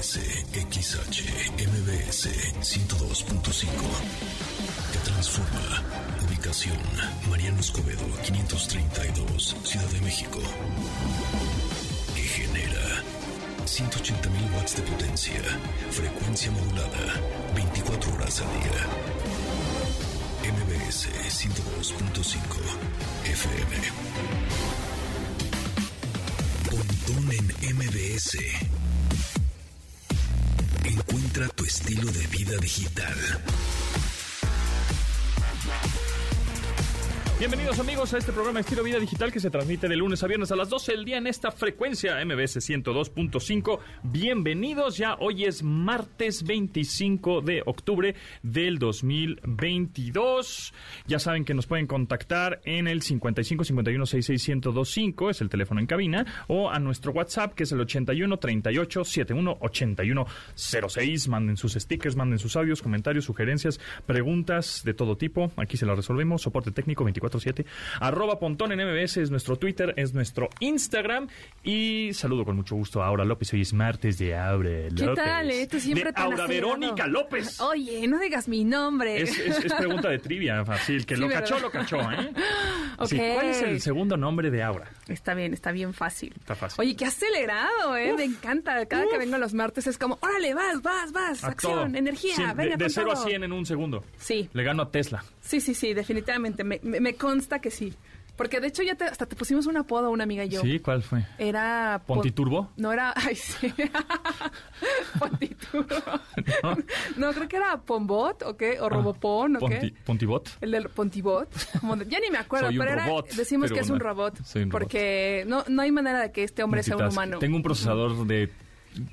MBS XH MBS 102.5 que transforma. Ubicación Mariano Escobedo 532 Ciudad de México. Que genera 180.000 watts de potencia. Frecuencia modulada 24 horas al día. MBS 102.5 FM Pontón en MBS Encuentra tu estilo de vida digital. Bienvenidos amigos a este programa Estilo Vida Digital que se transmite de lunes a viernes a las 12 del día en esta frecuencia MBS 102.5. Bienvenidos, ya hoy es martes 25 de octubre del 2022. Ya saben que nos pueden contactar en el 55 51 66 1025, es el teléfono en cabina, o a nuestro WhatsApp que es el 81 38 71 81 06. Manden sus stickers, manden sus audios, comentarios, sugerencias, preguntas de todo tipo. Aquí se las resolvemos. Soporte técnico 24 Arroba Pontón en MBS es nuestro Twitter, es nuestro Instagram. Y saludo con mucho gusto a Aura López. Hoy es martes de Aura López. ¿Qué tal, eh? Tú siempre de tan Aura acelerado. Verónica López. Oye, no digas mi nombre. Es, es- es pregunta de trivia, fácil. Que Sí, lo ¿verdad? cachó, lo cachó, ¿eh? Sí. ¿Cuál es el segundo nombre de Aura? Está bien, está bien fácil. Está fácil. Oye, qué acelerado, ¿eh? Me encanta. Cada que vengo los martes es como, órale, vas, vas, vas. A acción, todo. energía, Sí, venga de, de con 0 a todo. 100 en un segundo. Sí, Le gano a Tesla. Sí, sí, sí, definitivamente. Me, me- me consta que sí. Porque de hecho ya te- hasta te pusimos un apodo, una amiga y yo. ¿Sí? ¿Cuál fue? Era... Pon- ¿Pontiturbo? No era... Ay, sí. Pontiturbo. ¿No? No, creo que era Pombot, ¿o qué? O Robopon, ¿o qué? Ponti- ¿Pontibot? El del Pontibot. ya ni me acuerdo, Soy un pero era- robot, decimos pero que es un robot. soy un robot. porque No, no hay manera de que este hombre sea un humano. Tengo un procesador de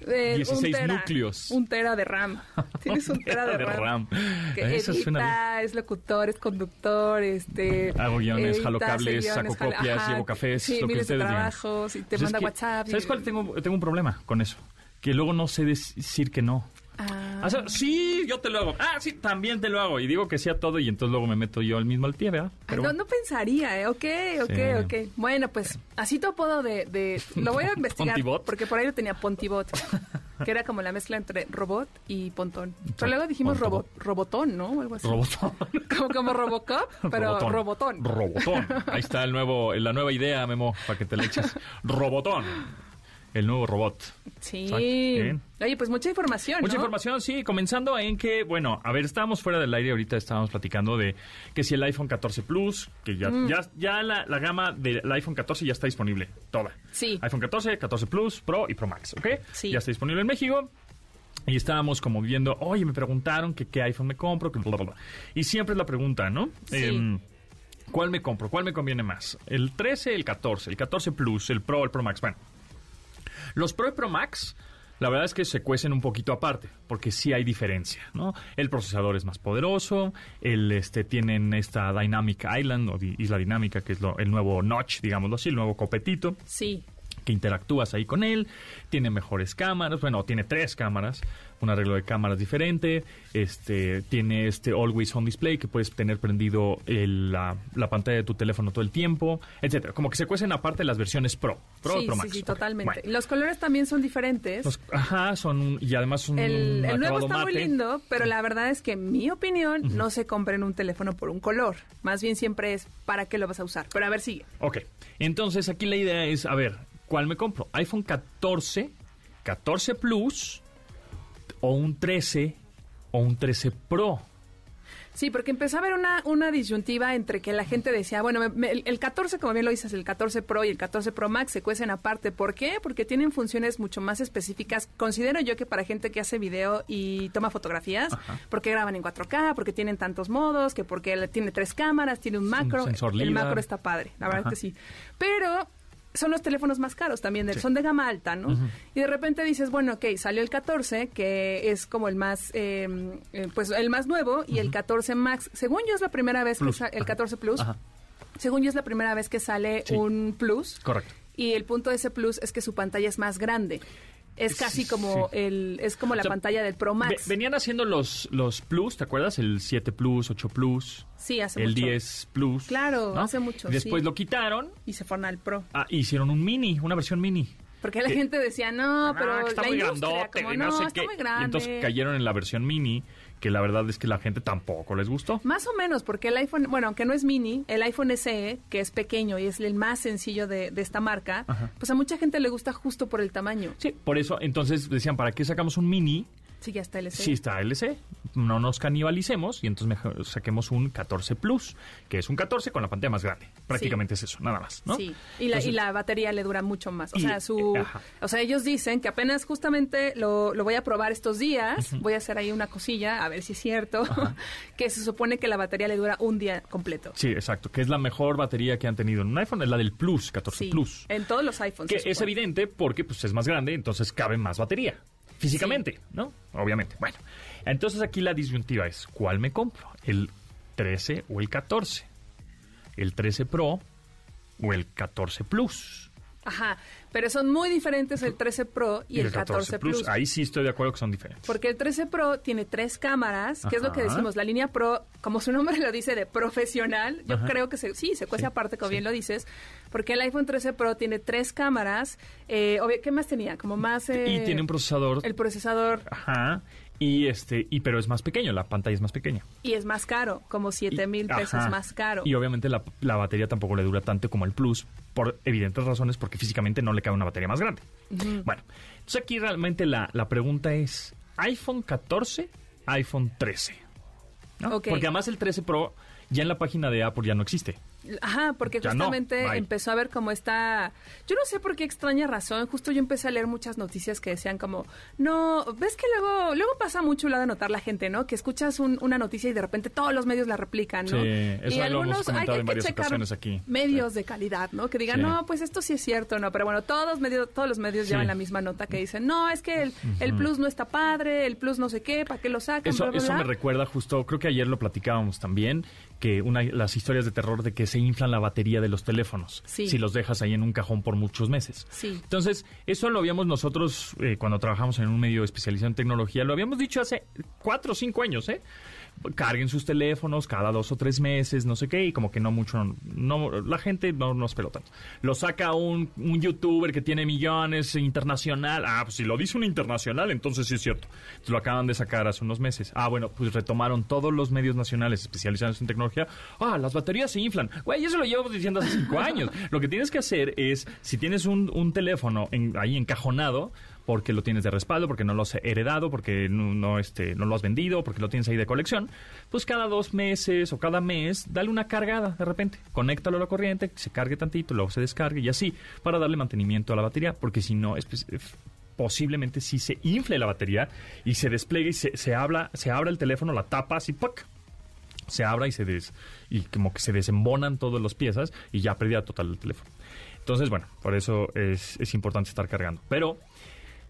Eh, 16 un tera, núcleos. Un tera de RAM. Tienes un tera de, RAM. Que Eso edita, suena es locutor, es conductor, este... Hago guiones, jalo cables, saco jala- copias, ajá, llevo cafés, sí, lo que de ustedes digan. trabajos y te Pues es manda que, WhatsApp. y- ¿Sabes cuál? Tengo, tengo un problema con eso. Que luego no sé decir que no. Ah, O sea, sí, yo te lo hago. Ah, sí, también te lo hago. Y digo que sí a todo y entonces luego me meto yo al mismo al pie, ¿verdad? Ay, Pero no, bueno. no pensaría, ¿eh? Ok, ok, Sí. ok. Bueno, pues así tu apodo de, de... Lo voy a investigar ¿Pontibot? porque por ahí lo tenía Pontibot, que era como la mezcla entre robot y pontón. Pero luego dijimos robot, robotón, ¿no? O algo así. Robotón. Como, como Robocop, pero robotón. Robotón. Ahí está el nuevo, la nueva idea, Memo, para que te la eches. Robotón. El nuevo robot. Sí. Oye, pues mucha información, Mucha ¿no? información, sí, comenzando en que, bueno, a ver, estábamos fuera del aire, ahorita estábamos platicando de que si el iPhone 14 Plus, que ya, Mm. ya, ya la, la gama del iPhone 14 ya está disponible, toda. Sí. iPhone 14, 14 Plus, Pro y Pro Max, ¿ok? Sí. Ya está disponible en México. Y estábamos como viendo, oye, me preguntaron que qué iPhone me compro, que bla, bla, bla. Y siempre es la pregunta, ¿no? Sí. Em, ¿Cuál me compro? ¿Cuál me conviene más? ¿El 13, el 14, el 14 Plus, el Pro, el Pro Max? Bueno, los Pro y Pro Max, la verdad es que se cuecen un poquito aparte, porque sí hay diferencia, ¿no? El procesador es más poderoso, el, este, tienen esta Dynamic Island, o di- Isla Dinámica, que es lo- el nuevo notch, digámoslo así, el nuevo copetito Sí. que interactúas ahí con él, tiene mejores cámaras, bueno, tiene tres cámaras, un arreglo de cámaras diferente, este, tiene este Always On Display que puedes tener prendido el- la, la pantalla de tu teléfono todo el tiempo, etcétera. Como que se cuecen aparte las versiones Pro, Pro sí, Pro sí, Max. sí, Ok, totalmente. bueno. Los colores también son diferentes. Los- ajá, son y además son el, un el nuevo está muy lindo, pero la verdad es que en mi opinión no se compren un teléfono por un color. Más bien siempre es para qué lo vas a usar. Pero a ver, sigue. Ok, entonces aquí la idea es, a ver, ¿cuál me compro? iPhone 14, 14 Plus o un 13 o un 13 Pro. Sí, porque empezó a haber una, una disyuntiva entre que la gente decía, bueno, me- me- el, el 14, como bien lo dices, el 14 Pro y el 14 Pro Max se cuecen aparte. ¿Por qué? Porque tienen funciones mucho más específicas. Considero yo que para gente que hace video y toma fotografías, porque graban en 4K, porque tienen tantos modos, que porque tiene tres cámaras, tiene un macro. sensor el macro está padre, la verdad Ajá. que sí. Pero son los teléfonos más caros también, de- son de gama alta, ¿no? Y de repente dices, bueno, ok, salió el 14, que es como el más, eh, eh, pues el más nuevo, y el 14 Max, según yo es la primera vez Plus. que sale, el Ajá. 14 Plus, Ajá. según yo es la primera vez que sale Sí. un Plus, Correcto. y el punto de ese Plus es que su pantalla es más grande. Es casi como sí. el, es como la O sea, pantalla del Pro Max. venían haciendo los, los Plus, ¿te acuerdas? El 7 Plus, 8 Plus, sí, hace el mucho. 10 Plus. Claro, ¿no? hace mucho, Después sí. lo quitaron. Y se fueron al Pro. Ah, hicieron un mini, una versión mini. Porque la que- gente decía, no, pero Ah, está la muy grandote, como, y no, no sé está qué. muy Y grande. entonces cayeron en la versión mini, que la verdad es que la gente tampoco les gustó. Más o menos, porque el iPhone, bueno, aunque no es mini, el iPhone SE, que es pequeño y es el más sencillo de, de esta marca, Ajá. pues a mucha gente le gusta justo por el tamaño. Sí, por eso entonces decían, ¿para qué sacamos un mini? Sí, ya está el SE. Sí está LC, no nos canibalicemos y entonces mejor saquemos un 14 Plus, que es un 14 con la pantalla más grande. Prácticamente es eso, nada más, ¿no? Sí, y la, Entonces, y la batería le dura mucho más. O Y- sea, su, eh, ajá. o sea, ellos dicen que apenas justamente lo, lo voy a probar estos días, voy a hacer ahí una cosilla, a ver si es cierto, que se supone que la batería le dura un día completo. Sí, exacto, que es la mejor batería que han tenido en un iPhone, es la del Plus, 14 Sí, Plus. en todos los iPhones. Que es evidente porque pues, es más grande, entonces cabe más batería. Físicamente, ¿no? Obviamente. Bueno, entonces aquí la disyuntiva es, ¿cuál me compro? ¿El 13 o el 14? ¿El 13 Pro o el 14 Plus? Ajá, pero son muy diferentes el 13 Pro y, el 14, Plus. Ahí sí estoy de acuerdo que son diferentes. Porque el 13 Pro tiene tres cámaras, que es lo que decimos, la línea Pro, como su nombre lo dice, de profesional, yo Ajá. creo que se, sí, se cuece Sí, aparte, como sí. bien lo dices, porque el iPhone 13 Pro tiene tres cámaras, eh, obvio- ¿qué más tenía? Como más... eh, y tiene un procesador... El procesador, Ajá. Y este, y pero es más pequeño, la pantalla es más pequeña. y es más caro, como 7 Y- mil pesos ajá. más caro. Y obviamente la, la batería tampoco le dura tanto como el Plus, por evidentes razones, porque físicamente no le cabe una batería más grande. Bueno, entonces aquí realmente la, la pregunta es, ¿iPhone 14, iPhone 13? ¿No? Ok. Porque además el 13 Pro ya en la página de Apple ya no existe. Ajá, porque Ya justamente empezó a ver como esta... Yo no sé por qué extraña razón, justo yo empecé a leer muchas noticias que decían como, no, ves que luego luego pasa mucho la de notar la gente, ¿no? Que escuchas un- una noticia y de repente todos los medios la replican, ¿no? Sí, eso y comentado hay, que checar aquí. medios de calidad, ¿no? Que digan, Sí. no, pues esto sí es cierto, ¿no? Pero bueno, todos, medios, todos los medios Sí. llevan la misma nota que dicen, no, es que el, el Plus no está padre, el Plus no sé qué, ¿para qué lo sacan? Eso, Bla, bla, eso bla. me recuerda justo, creo que ayer lo platicábamos también, que una, las historias de terror de que se inflan la batería de los teléfonos Sí. si los dejas ahí en un cajón por muchos meses. Sí. Entonces, eso lo habíamos nosotros, eh, cuando trabajamos en un medio especializado en tecnología, lo habíamos dicho hace cuatro o cinco años, ¿eh? Carguen sus teléfonos cada dos o tres meses, no sé qué, y como que no mucho, no, la gente no nos peló tanto. Lo saca un, un youtuber que tiene millones internacional. Ah, pues si lo dice un internacional, entonces sí es cierto. Lo acaban de sacar hace unos meses. Ah, bueno, pues retomaron todos los medios nacionales especializados en tecnología. Ah, las baterías se inflan. Güey, eso lo llevo diciendo hace cinco años. Lo que tienes que hacer es, si tienes un, un teléfono en- ahí encajonado, porque lo tienes de respaldo, porque no lo has heredado, porque no, no, este, no lo has vendido, porque lo tienes ahí de colección, pues cada dos meses o cada mes, dale una cargada de repente. Conéctalo a la corriente, que se cargue tantito, luego se descargue y así, para darle mantenimiento a la batería, porque si no, es, pues, eh, posiblemente sí se infle la batería y se despliegue y se, se, habla, se abra el teléfono, la tapa así, ¡puc! se abra y se des, y como que se desembonan todas las piezas y ya pérdida total el teléfono. Entonces, bueno, por eso es, es importante estar cargando. Pero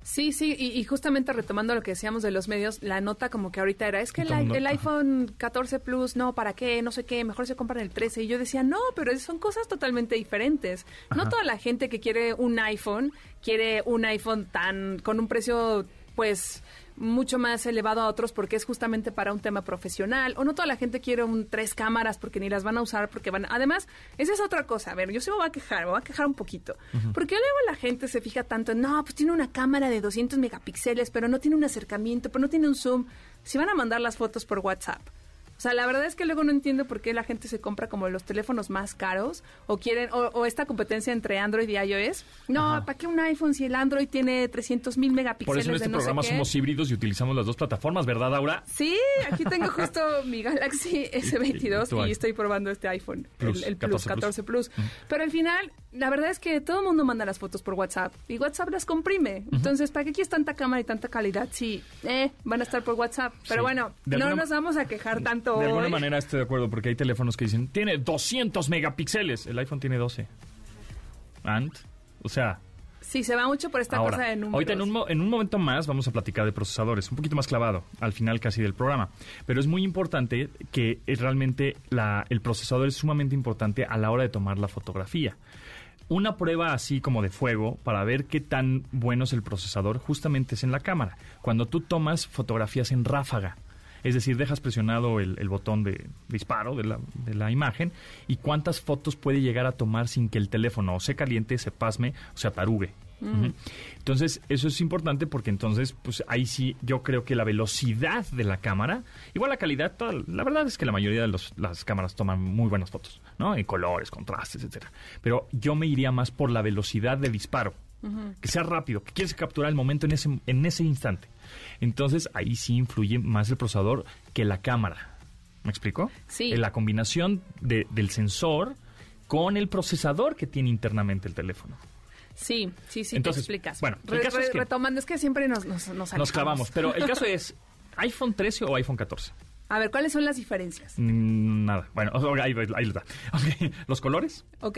Sí, sí, y, y justamente retomando lo que decíamos de los medios, la nota como que ahorita era, es que el, iPhone 14 Plus, no, ¿para qué? No sé qué, mejor se compran el 13. Y yo decía, no, pero son cosas totalmente diferentes. No toda la gente que quiere un iPhone, quiere un iPhone tan, con un precio, pues mucho más elevado a otros porque es justamente para un tema profesional. O no toda la gente quiere un tres cámaras porque ni las van a usar porque van además esa es otra cosa. A ver yo sí me voy a quejar me voy a quejar un poquito. Porque luego la gente se fija tanto en no pues tiene una cámara de 200 megapíxeles pero no tiene un acercamiento pero no tiene un zoom. Si van a mandar las fotos por WhatsApp o sea, la verdad es que luego no entiendo por qué la gente se compra como los teléfonos más caros o quieren o, o esta competencia entre Android y iOS. No, Ajá. ¿para qué un iPhone si el Android tiene 300 mil megapíxeles por eso en este de no sé programa qué? somos híbridos y utilizamos las dos plataformas, ¿verdad, Aura? Sí, aquí tengo justo mi Galaxy S22 tu y estoy probando este iPhone, Plus, el, el Plus 14 14 Plus. Pero al final, la verdad es que todo el mundo manda las fotos por WhatsApp y WhatsApp las comprime. Entonces, ¿para qué quieres tanta cámara y tanta calidad si eh, van a estar por WhatsApp? Pero Sí. bueno, De no alguna nos vamos a quejar tanto De alguna manera estoy de acuerdo porque hay teléfonos que dicen, tiene 200 megapíxeles, el iPhone tiene 12. ¿And? O sea, Sí, se va mucho por esta ahora, cosa de números. ahorita en un, mo- en un momento más vamos a platicar de procesadores, un poquito más clavado, al final casi del programa. Pero es muy importante que eh, realmente la- el procesador es sumamente importante a la hora de tomar la fotografía. Una prueba así como de fuego para ver qué tan bueno es el procesador justamente es en la cámara. Cuando tú tomas fotografías en ráfaga, es decir, dejas presionado el, el botón de disparo de la, de la imagen y cuántas fotos puede llegar a tomar sin que el teléfono o se caliente, se pasme o se atarugue. Ujú. Entonces, eso es importante porque entonces, pues ahí sí, yo creo que la velocidad de la cámara, igual la calidad, toda- la verdad es que la mayoría de los- las cámaras toman muy buenas fotos, ¿no? En colores, contrastes, etcétera. Pero yo me iría más por la velocidad de disparo. Que sea rápido, que quieres capturar el momento en ese, en ese instante. Entonces, ahí sí influye más el procesador que la cámara. ¿Me explico? Sí. En la combinación de- del sensor con el procesador que tiene internamente el teléfono. Sí, sí, sí, Entonces, te explicas. bueno, el Re- caso es que- Retomando, es que siempre nos, nos, nos Nos clavamos. Pero el caso es, ¿iPhone 13 o iPhone 14? A ver, ¿cuáles son las diferencias? Mm, Nada. Bueno, ahí, ahí está. Ok, ¿Los colores? ¿Ok?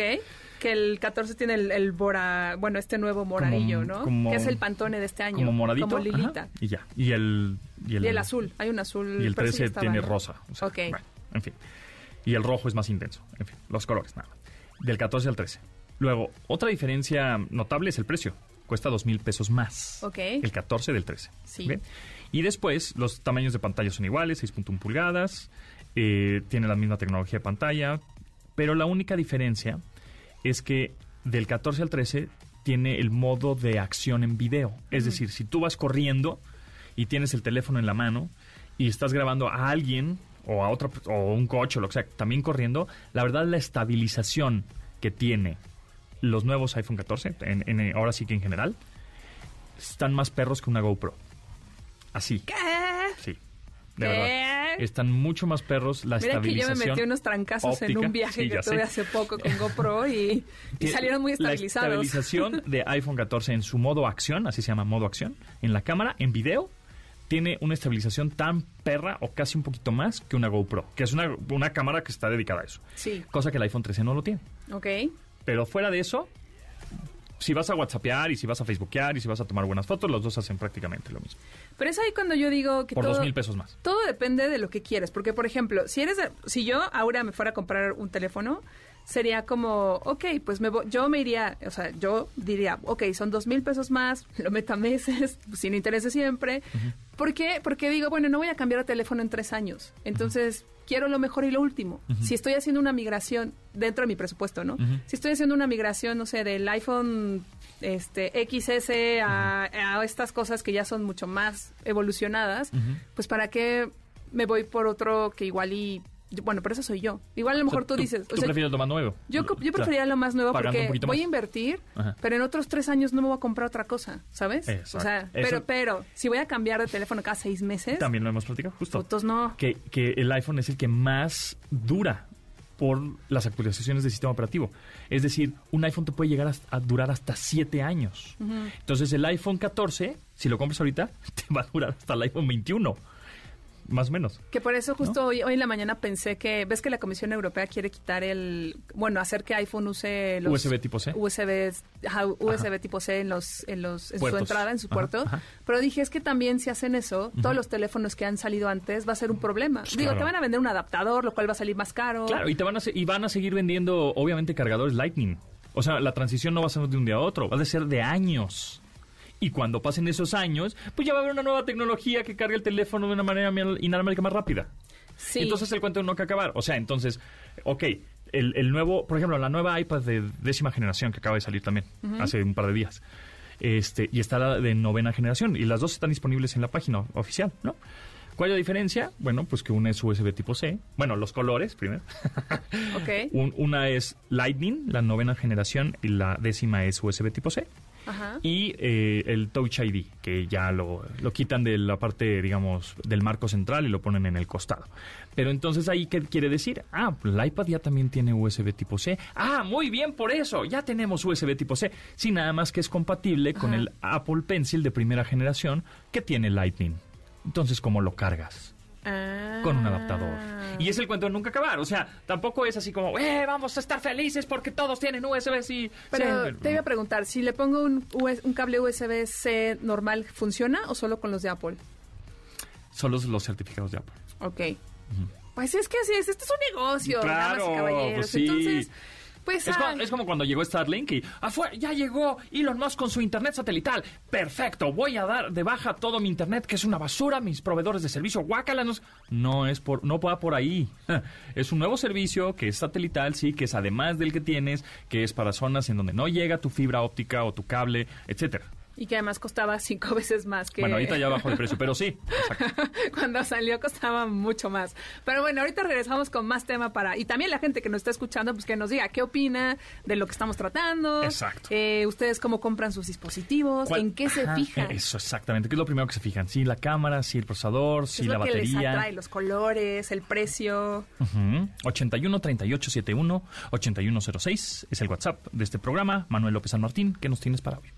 Que el 14 tiene el, el bora, bueno, este nuevo moradillo, ¿no? como- que es el pantone de este año. Como moradito. Como ajá, Lilita. y ya. Y el, Y el azul, hay un azul. Y el pero ese 13 ya estaba, tiene rosa. o sea, ok. bueno, en fin. Y el rojo es más intenso. En fin, los colores, nada. Del 14 al 13. Luego, otra diferencia notable es el precio. Cuesta dos mil pesos más. Ok. El 14 del 13. Sí. ¿ok? Y después, los tamaños de pantalla son iguales, 6.1 pulgadas. eh, tiene la misma tecnología de pantalla. Pero la única diferencia es que del 14 al 13 tiene el modo de acción en video. Es decir, si tú vas corriendo y tienes el teléfono en la mano y estás grabando a alguien o a otra o un coche o lo que sea, también corriendo, la verdad la estabilización que tiene los nuevos iPhone 14, en, en- ahora sí que en general, están más perros que una GoPro. Así. ¿Qué? Sí. De ¿Qué? verdad. Están mucho más perros la Mira que yo me estabilización. metí unos trancazos en un viaje Sí, que tuve sé. hace poco con GoPro y, y Tiene- salieron muy estabilizados. La estabilización de iPhone 14 en su modo acción, así se llama modo acción, en la cámara, en video, tiene una estabilización tan perra o casi un poquito más que una GoPro, que es una, una cámara que está dedicada a eso. Sí, Cosa que el iPhone 13 no lo tiene. ok. Pero fuera de eso, si vas a WhatsAppear y si vas a Facebookear y si vas a tomar buenas fotos, los dos hacen prácticamente lo mismo. Pero es ahí cuando yo digo que Por todo, dos mil pesos más. todo depende de lo que quieres. Porque, por ejemplo, si eres de- si yo ahora me fuera a comprar un teléfono, sería como, ok, pues me yo me iría, o sea, yo diría, ok, son dos mil pesos más, lo meto a meses, sin intereses siempre. ¿Por qué? Porque digo, bueno, no voy a cambiar de teléfono en tres años. Entonces, quiero lo mejor y lo último. Si estoy haciendo una migración dentro de mi presupuesto, ¿no? Si estoy haciendo una migración, no sé, del iPhone este XS a, a estas cosas que ya son mucho más evolucionadas, pues para qué me voy por otro que igual y bueno, pero eso soy yo. Igual a lo mejor O sea, tú, dices, Tú o sea, prefieres lo más nuevo. yo, yo Claro. preferiría lo más nuevo Pagando porque voy a invertir, Ajá. pero en otros tres años no me voy a comprar otra cosa, ¿sabes? Exacto. O sea, Eso- pero, pero, si voy a cambiar de teléfono cada seis meses, También lo hemos platicado, justo. fotos no. que, que el iPhone es el que más dura por las actualizaciones del sistema operativo. Es decir, un iPhone te puede llegar a, a durar hasta 7 años. Entonces el iPhone 14, si lo compras ahorita, te va a durar hasta el iPhone 21. Más o menos. Que por eso justo hoy, hoy en la mañana pensé que, ves que la Comisión Europea quiere quitar el, bueno, hacer que iPhone use los USB tipo C. USB, ajá, USB tipo C en los, en los, en su entrada, en su Ajá, puerto. Pero dije, es que también si hacen eso, todos los teléfonos que han salido antes va a ser un problema. Digo, claro. te van a vender un adaptador, lo cual va a salir más caro. Claro, y, te van a, y van a seguir vendiendo, obviamente, cargadores Lightning. O sea, la transición no va a ser de un día a otro, va a ser de años. Y cuando pasen esos años, pues ya va a haber una nueva tecnología que cargue el teléfono de una manera inalámbrica más rápida. Sí. Entonces el cuento no que acabar. O sea, entonces, ok, el, el nuevo, por ejemplo, la nueva iPad de décima generación que acaba de salir también, hace un par de días. Este, y está la de novena generación. Y las dos están disponibles en la página oficial, ¿no? ¿Cuál es la diferencia? Bueno, pues que una es USB tipo C. Bueno, los colores primero. Ok. Un- una es Lightning, la novena generación, y la décima es USB tipo C. Ajá. Y eh, el Touch ID, que ya lo, lo quitan de la parte, digamos, del marco central y lo ponen en el costado. Pero entonces ahí, ¿qué quiere decir? Ah, pues el iPad ya también tiene USB tipo C. Ah, muy bien por eso, ya tenemos USB tipo C. Sí, nada más que es compatible con el Apple Pencil de primera generación que tiene Lightning. Entonces, ¿cómo lo cargas? Ah. con un adaptador. Y es el cuento de nunca acabar. O sea, tampoco es así como, eh, vamos a estar felices porque todos tienen USB, sí. Pero sí, te iba a preguntar, si le pongo un, US un cable USB-C normal, ¿funciona o solo con los de Apple? Son los, certificados de Apple. Ok. Pues es que así es, esto es un negocio, damas Claro, y caballeros. pues sí. Entonces, Pues Es, ah, como, es como cuando llegó Starlink y afuera, ya llegó Elon Musk con su internet satelital. Perfecto, voy a dar de baja todo mi internet, que es una basura, mis proveedores de servicio, guácala. No, es- no es por, no va por ahí. Es un nuevo servicio que es satelital, sí, que es además del que tienes, que es para zonas en donde no llega tu fibra óptica o tu cable, etcétera. Y que además costaba cinco veces más que... Bueno, ahorita ya bajó de precio, pero sí. exacto. Cuando salió costaba mucho más. Pero bueno, ahorita regresamos con más tema para... Y también la gente que nos está escuchando, pues que nos diga qué opina de lo que estamos tratando. Exacto. Eh, ustedes cómo compran sus dispositivos, ¿Cuál- en qué se fijan. Eso, exactamente. ¿Qué es lo primero que se fijan? Sí, la cámara, sí, el procesador, ¿Qué sí, la lo que les batería. atrae? Los colores, el precio. Ujú. 81 38 71 8106 es el WhatsApp de este programa. Manuel López San Martín, ¿qué nos tienes para hoy?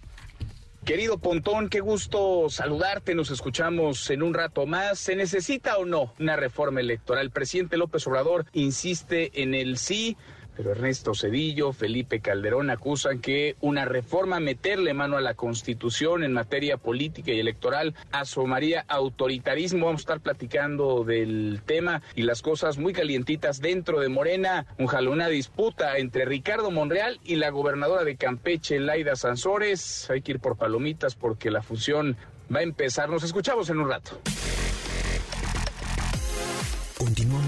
Querido Pontón, qué gusto saludarte. Nos escuchamos en un rato más. ¿Se necesita o no una reforma electoral? El presidente López Obrador insiste en el sí, pero Ernesto Cedillo, Felipe Calderón acusan que una reforma, meterle mano a la Constitución en materia política y electoral, asomaría autoritarismo. Vamos a estar platicando del tema y las cosas muy calientitas dentro de Morena. Un una disputa entre Ricardo Monreal y la gobernadora de Campeche, Laida Sansores. Hay que ir por palomitas porque la fusión va a empezar. Nos escuchamos en un rato.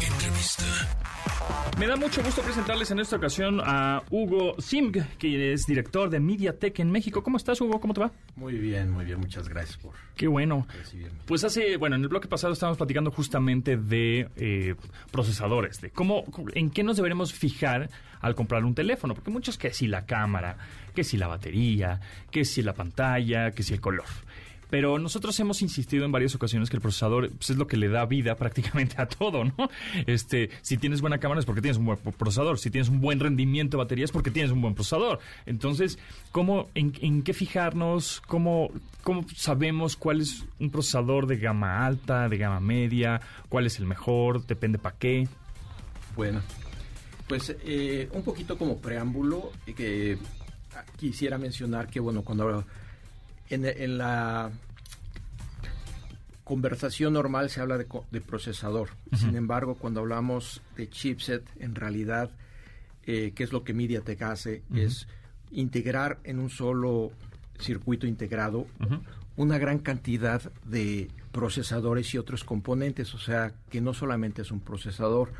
Entrevista. Me da mucho gusto presentarles en esta ocasión a Hugo Simg, que es director de MediaTek en México. ¿Cómo estás, Hugo? ¿Cómo te va? Muy bien, muy bien. Muchas gracias por Qué bueno. recibirme. Pues hace, bueno, en el bloque pasado estábamos platicando justamente de eh, procesadores, de cómo, en qué nos deberemos fijar al comprar un teléfono, porque muchos que si la cámara, que si la batería, que si la pantalla, que si el color. Pero nosotros hemos insistido en varias ocasiones que el procesador pues, es lo que le da vida prácticamente a todo, ¿no? Este, si tienes buena cámara es porque tienes un buen procesador, si tienes un buen rendimiento de batería es porque tienes un buen procesador. Entonces, ¿cómo, en, qué fijarnos? ¿Cómo, ¿Cómo sabemos cuál es un procesador de gama alta, de gama media? ¿Cuál es el mejor? ¿Depende para qué? Bueno, pues eh, un poquito como preámbulo, eh, que ah, quisiera mencionar que, bueno, cuando en, en la conversación normal se habla de, procesador. Sin embargo, cuando hablamos de chipset, en realidad, eh, ¿qué es lo que MediaTek hace? Es integrar en un solo circuito integrado una gran cantidad de procesadores y otros componentes, o sea, que no solamente es un procesador.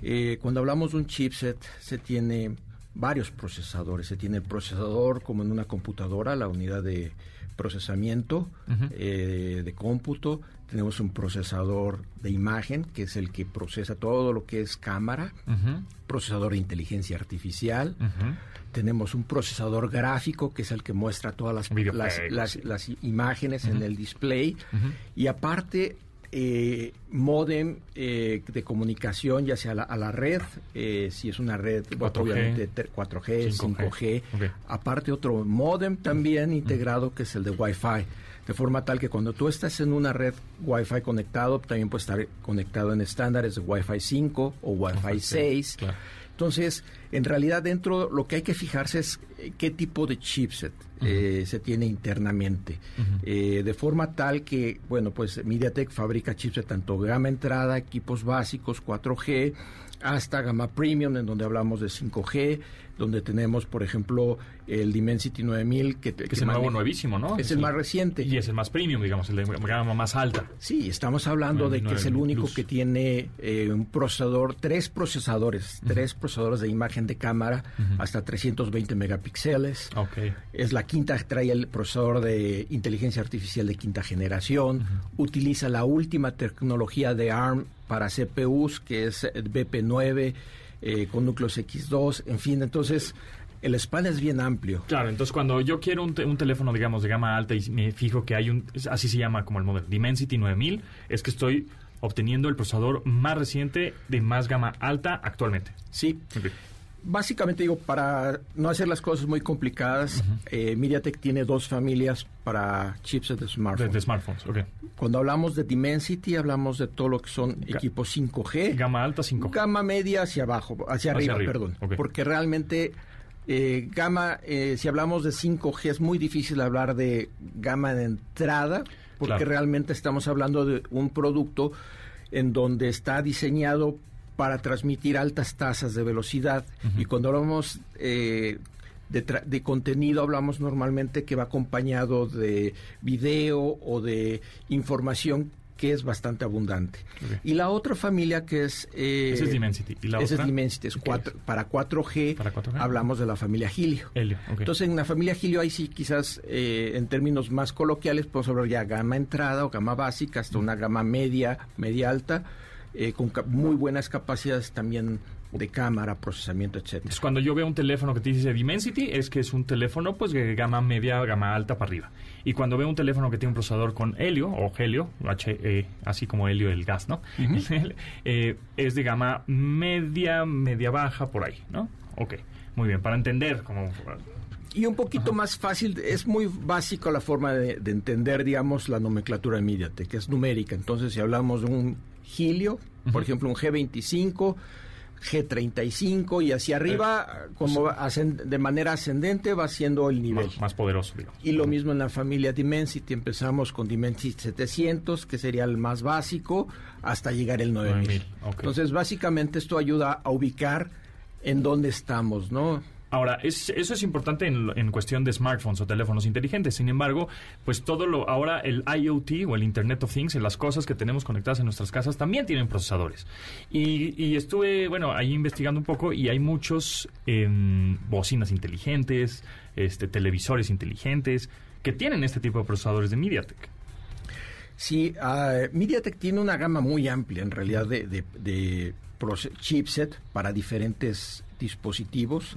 Eh, cuando hablamos de un chipset, se tiene varios procesadores. Se tiene el procesador como en una computadora, la unidad de procesamiento eh, de cómputo. Tenemos un procesador de imagen, que es el que procesa todo lo que es cámara. Procesador de inteligencia artificial. Tenemos un procesador gráfico, que es el que muestra todas las, las, las imágenes en el display. Y aparte, eh, modem eh, de comunicación, ya sea a la, a la red, eh, si es una red, bueno, 4G, obviamente ter- 4G, 5G. 5G. Ok. Aparte, otro modem también integrado, que es el de Wi-Fi. De forma tal que cuando tú estás en una red Wi-Fi conectado, también puede estar conectado en estándares de Wi-Fi 5 o Wi-Fi 6. claro. Entonces, en realidad dentro lo que hay que fijarse es eh, qué tipo de chipset eh, se tiene internamente. Eh, de forma tal que, bueno, pues MediaTek fabrica chipset tanto gama entrada, equipos básicos 4G, hasta gama premium, en donde hablamos de 5G, donde tenemos, por ejemplo, el Dimensity 9000, que, Que es el nuevo nuevísimo, ¿no? Es el más reciente. Y es el más premium, digamos, el de gama más alta. Sí, estamos hablando de que es el 99 único Plus. que tiene eh, un procesador, tres procesadores, tres procesadores de imagen de cámara hasta 320 megapíxeles. Ok. Es la quinta, trae el procesador de inteligencia artificial de quinta generación. Utiliza la última tecnología de ARM para CPUs, que es el BP9 eh, con núcleos X2. En fin, entonces el span es bien amplio. Claro, entonces cuando yo quiero un, te- un teléfono, digamos, de gama alta y me fijo que hay un, así se llama como el modelo, Dimensity 9000, es que estoy obteniendo el procesador más reciente de más gama alta actualmente. Sí. Ok. Básicamente digo, para no hacer las cosas muy complicadas, eh, MediaTek tiene dos familias para chipsets de smartphones. de smartphones, ok. Cuando hablamos de Dimensity, hablamos de todo lo que son Ga- equipos 5G. Gama alta 5. Gama media hacia abajo, hacia, arriba, arriba, perdón. Porque realmente eh, gama, eh, si hablamos de 5G, es muy difícil hablar de gama de entrada, porque Claro. realmente estamos hablando de un producto en donde está diseñado para transmitir altas tasas de velocidad. Y cuando hablamos eh, de, tra- de contenido, hablamos normalmente que va acompañado de video o de información que es bastante abundante. Y la otra familia que es... eh, es Dimensity. ¿Y la esa otra? es Dimensity. es ¿Qué cuatro- para 4G, Para 4G. hablamos de la familia Helio. Helio, ok. Entonces, en la familia Helio, ahí sí, quizás eh, en términos más coloquiales, podemos hablar ya gama entrada o gama básica, hasta una gama media, media alta, eh, con muy buenas capacidades también de cámara, procesamiento, etcétera. Entonces, cuando yo veo un teléfono que te dice Dimensity, es que es un teléfono pues de gama media, gama alta para arriba. Y cuando veo un teléfono que tiene un procesador con helio o helio, H, E, así como helio el gas, ¿no? Eh, es de gama media, media baja, por ahí, ¿no? Ok, muy bien, para entender como... Y un poquito más fácil, es muy básico la forma de, de entender, digamos, la nomenclatura de MediaTek, que es numérica. Entonces, si hablamos de un Helio, por ejemplo, un G25, G35 y hacia arriba, como va ascend- de manera ascendente, va siendo el nivel. Más, más poderoso, digamos. Y lo mismo en la familia Dimensity, empezamos con Dimensity 700, que sería el más básico, hasta llegar el 9000. 9000, ok. Entonces, básicamente esto ayuda a ubicar en dónde estamos, ¿no? Ahora, es- eso es importante en, en cuestión de smartphones o teléfonos inteligentes. Sin embargo, pues todo lo ahora el IoT o el Internet of Things, las cosas que tenemos conectadas en nuestras casas también tienen procesadores. Y, y estuve, bueno, ahí investigando un poco y hay muchos em, bocinas inteligentes, este, televisores inteligentes que tienen este tipo de procesadores de MediaTek. Sí, ah, MediaTek tiene una gama muy amplia en realidad de, de- de chipset para diferentes dispositivos.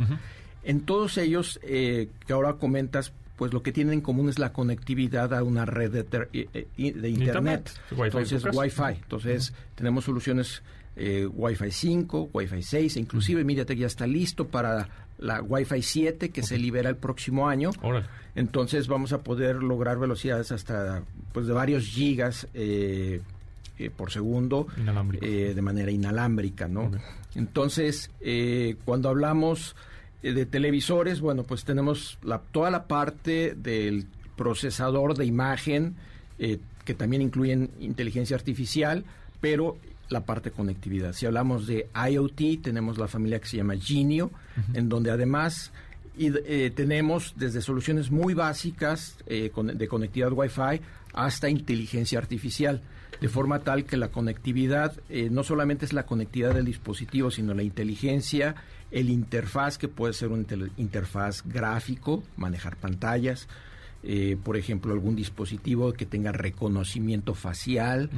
En todos ellos eh, que ahora comentas, pues lo que tienen en común es la conectividad a una red de, ter- eh, eh, de Internet. Wi-Fi Entonces, casa. Wi-Fi. Entonces, tenemos soluciones eh, Wi-Fi 5, Wi-Fi 6, e inclusive MediaTek ya está listo para la Wi-Fi 7 que se libera el próximo año. Órale. Entonces vamos a poder lograr velocidades hasta pues de varios gigas eh, eh, por segundo de manera inalámbrica, ¿no? Entonces, eh, cuando hablamos de televisores, bueno, pues tenemos la, toda la parte del procesador de imagen, eh, que también incluyen inteligencia artificial, pero la parte de conectividad. Si hablamos de IoT, tenemos la familia que se llama Genio, en donde además y, eh, tenemos desde soluciones muy básicas eh, con- de conectividad Wi-Fi hasta inteligencia artificial, de forma tal que la conectividad eh, no solamente es la conectividad del dispositivo, sino la inteligencia, el interfaz, que puede ser un interfaz gráfico, manejar pantallas, eh, por ejemplo, algún dispositivo que tenga reconocimiento facial,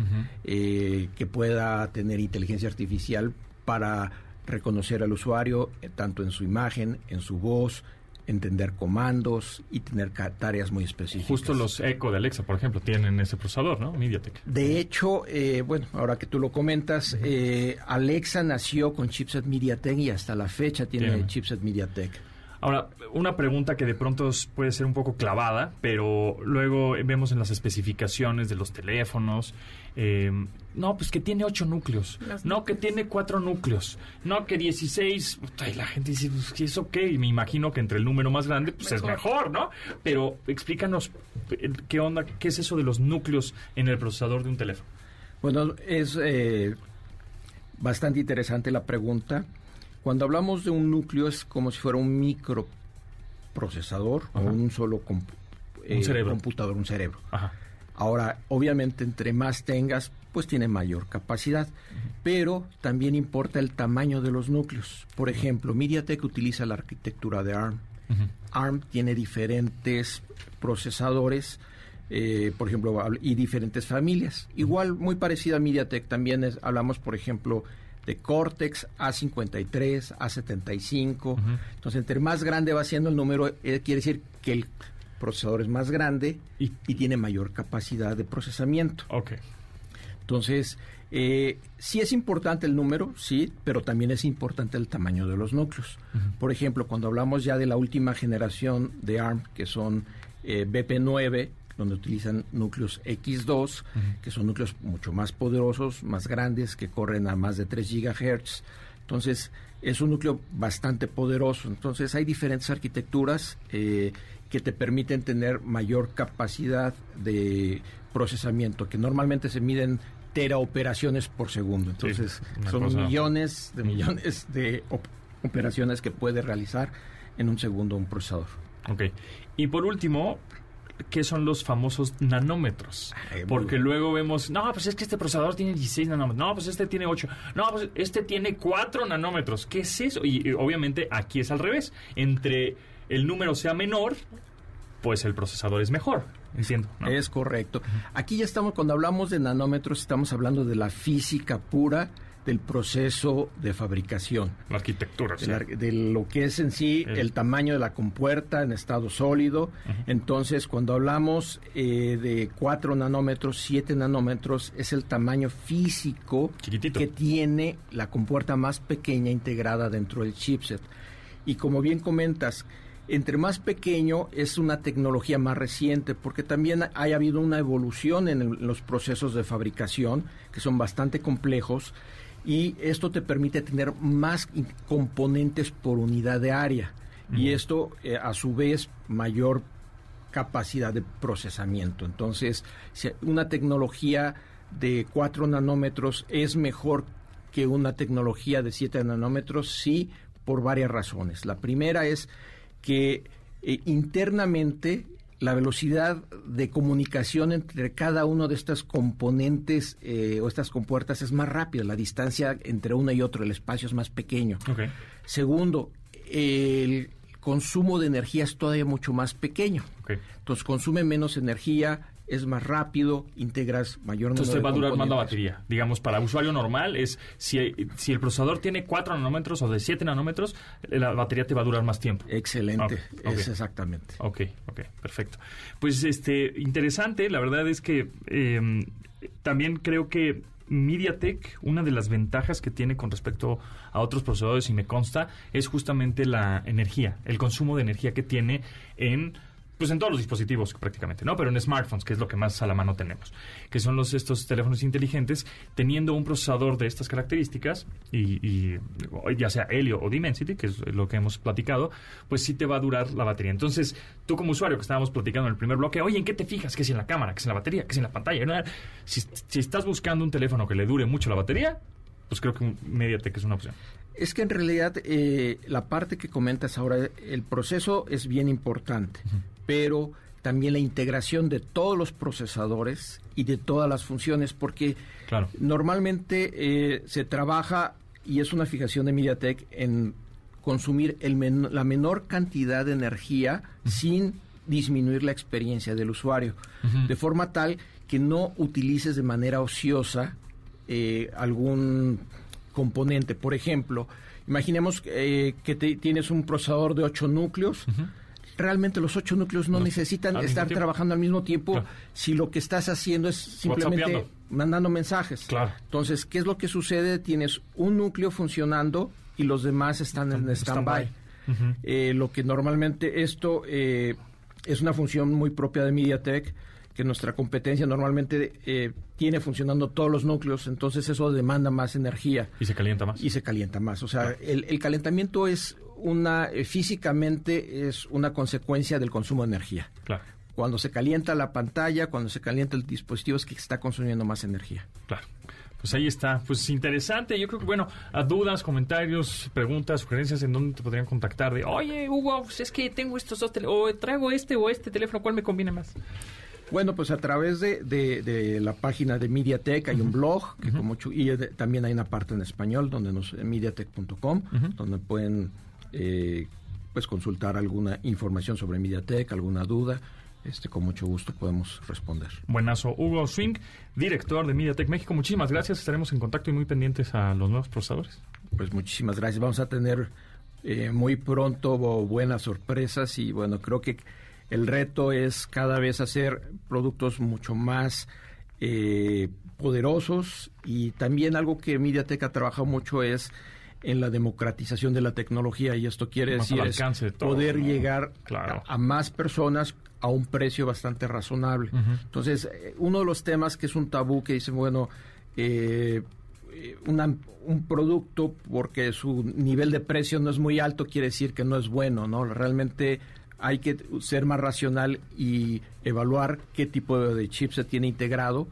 eh, que pueda tener inteligencia artificial para reconocer al usuario eh, tanto en su imagen, en su voz, entender comandos y tener tareas muy específicas. Justo los Echo de Alexa, por ejemplo, tienen ese procesador, ¿no? MediaTek. De hecho, eh, bueno, ahora que tú lo comentas, eh, Alexa nació con chipset MediaTek y hasta la fecha tiene Tiene. chipset MediaTek. Ahora, una pregunta que de pronto puede ser un poco clavada, pero luego vemos en las especificaciones de los teléfonos, eh, no, pues que tiene ocho núcleos, Los no, que tiene cuatro núcleos, no, que 16, puta, y la gente dice, pues, ¿qué es ok? Y me imagino que entre el número más grande, pues es mejor, ¿no? Pero explícanos, ¿qué onda? ¿Qué es eso de los núcleos en el procesador de un teléfono? Bueno, es eh, bastante interesante la pregunta. Cuando hablamos de un núcleo es como si fuera un microprocesador o un solo eh, Un cerebro. computador, un cerebro. Ajá. Ahora, obviamente, entre más tengas, pues tiene mayor capacidad, pero también importa el tamaño de los núcleos. Por ejemplo, MediaTek utiliza la arquitectura de ARM. ARM tiene diferentes procesadores, eh, por ejemplo, y diferentes familias. Igual, muy parecida a MediaTek, también es- hablamos, por ejemplo, de Cortex A53, A75. Entonces, entre más grande va siendo el número, eh, quiere decir que el procesador es más grande Y- y, tiene mayor capacidad de procesamiento. Ok. Entonces, eh, sí es importante el número, sí, pero también es importante el tamaño de los núcleos. Por ejemplo, cuando hablamos ya de la última generación de ARM, que son eh, BP9, donde utilizan núcleos X2, que son núcleos mucho más poderosos, más grandes, que corren a más de 3 GHz. Entonces, es un núcleo bastante poderoso. Entonces, hay diferentes arquitecturas eh, que te permiten tener mayor capacidad de procesamiento, que normalmente se miden teraoperaciones por segundo. Entonces, son millones de millones de operaciones que puede realizar en un segundo un procesador. Ok. Y por último, qué son los famosos nanómetros. Porque luego vemos, no, pues es que este procesador tiene 16 nanómetros, no, pues este tiene 8, no, pues este tiene 4 nanómetros. ¿Qué es eso? Y, obviamente aquí es al revés. Entre el número sea menor, pues el procesador es mejor. Entiendo. Es correcto. Aquí ya estamos, cuando hablamos de nanómetros, estamos hablando de la física pura del proceso de fabricación. La arquitectura, de, lo que es en sí el, tamaño de la compuerta en estado sólido. Entonces, cuando hablamos eh, de 4 nanómetros, 7 nanómetros, es el tamaño físico que tiene la compuerta más pequeña integrada dentro del chipset. Y como bien comentas, entre más pequeño es una tecnología más reciente, porque también ha habido una evolución en los procesos de fabricación, que son bastante complejos, y esto te permite tener más componentes por unidad de área y esto eh, a su vez mayor capacidad de procesamiento. Entonces, una tecnología de 4 nanómetros es mejor que una tecnología de 7 nanómetros, sí, por varias razones. La primera es que eh, internamente la velocidad de comunicación entre cada uno de estos componentes eh, o estas compuertas es más rápida, la distancia entre uno y otro, el espacio es más pequeño. Segundo, el consumo de energía es todavía mucho más pequeño. Entonces consume menos energía, es más rápido, integras mayor número Entonces va a durar más la batería. Digamos, para usuario normal es si, si el procesador tiene 4 nanómetros o de 7 nanómetros, la batería te va a durar más tiempo. Excelente, es exactamente. Ok, ok, perfecto. Pues este interesante, la verdad es que em, también creo que MediaTek, una de las ventajas que tiene con respecto a otros procesadores, y me consta, es justamente la energía, el consumo de energía que tiene en pues en todos los dispositivos prácticamente, ¿no? Pero en smartphones, que es lo que más a la mano tenemos, que son los estos teléfonos inteligentes, teniendo un procesador de estas características, y, ya sea Helio o Dimensity, que es lo que hemos platicado, pues sí te va a durar la batería. Entonces, tú como usuario que estábamos platicando en el primer bloque, oye, ¿en qué te fijas? ¿Qué es en la cámara? ¿Qué es en la batería? ¿Qué es en la pantalla? Si, si estás buscando un teléfono que le dure mucho la batería, pues creo que MediaTek es una opción. Es que en realidad eh, la parte que comentas ahora, el proceso es bien importante pero también la integración de todos los procesadores y de todas las funciones, porque normalmente eh, se trabaja, y es una fijación de MediaTek, en consumir la menor cantidad de energía sin disminuir la experiencia del usuario, de forma tal que no utilices de manera ociosa eh, algún componente. Por ejemplo, imaginemos eh, que tienes un procesador de 8 núcleos, realmente los ocho núcleos no, necesitan estar trabajando al mismo tiempo si lo que estás haciendo es simplemente mandando mensajes. Claro. Entonces, ¿qué es lo que sucede? Tienes un núcleo funcionando y los demás están en stand-by. Eh, lo que normalmente esto eh, es una función muy propia de MediaTek, que nuestra competencia normalmente eh, tiene funcionando todos los núcleos, entonces eso demanda más energía. Y se calienta más. Y se calienta más. O sea, el, el calentamiento es una, eh, físicamente es una consecuencia del consumo de energía. Claro. Cuando se calienta la pantalla, cuando se calienta el dispositivo es que está consumiendo más energía. Claro. Pues ahí está, pues interesante. Yo creo que, bueno, a dudas, comentarios, preguntas, sugerencias, ¿en dónde te podrían contactar? De, oye, Hugo, pues es que tengo estos dos teléfonos, o traigo este o este teléfono, ¿cuál me conviene más? Bueno, pues a través de, de, la página de MediaTek hay un blog que como y también hay una parte en español donde nos mediatek.com donde pueden eh, pues consultar alguna información sobre MediaTek, alguna duda, este, con mucho gusto podemos responder. Buenazo. Hugo Swing, director de MediaTek México, muchísimas gracias. Estaremos en contacto y muy pendientes a los nuevos procesadores. Pues muchísimas gracias. Vamos a tener eh, muy pronto buenas sorpresas y bueno, creo que el reto es cada vez hacer productos mucho más eh, poderosos y también algo que MediaTek ha trabajado mucho es en la democratización de la tecnología y esto quiere Más decir es poder ¿no? llegar Claro. a, a más personas a un precio bastante razonable. Entonces, eh, uno de los temas que es un tabú que dicen, bueno, eh, una- un producto porque su nivel de precio no es muy alto quiere decir que no es bueno, ¿no? Realmente hay que ser más racional y evaluar qué tipo de, de chip se tiene integrado.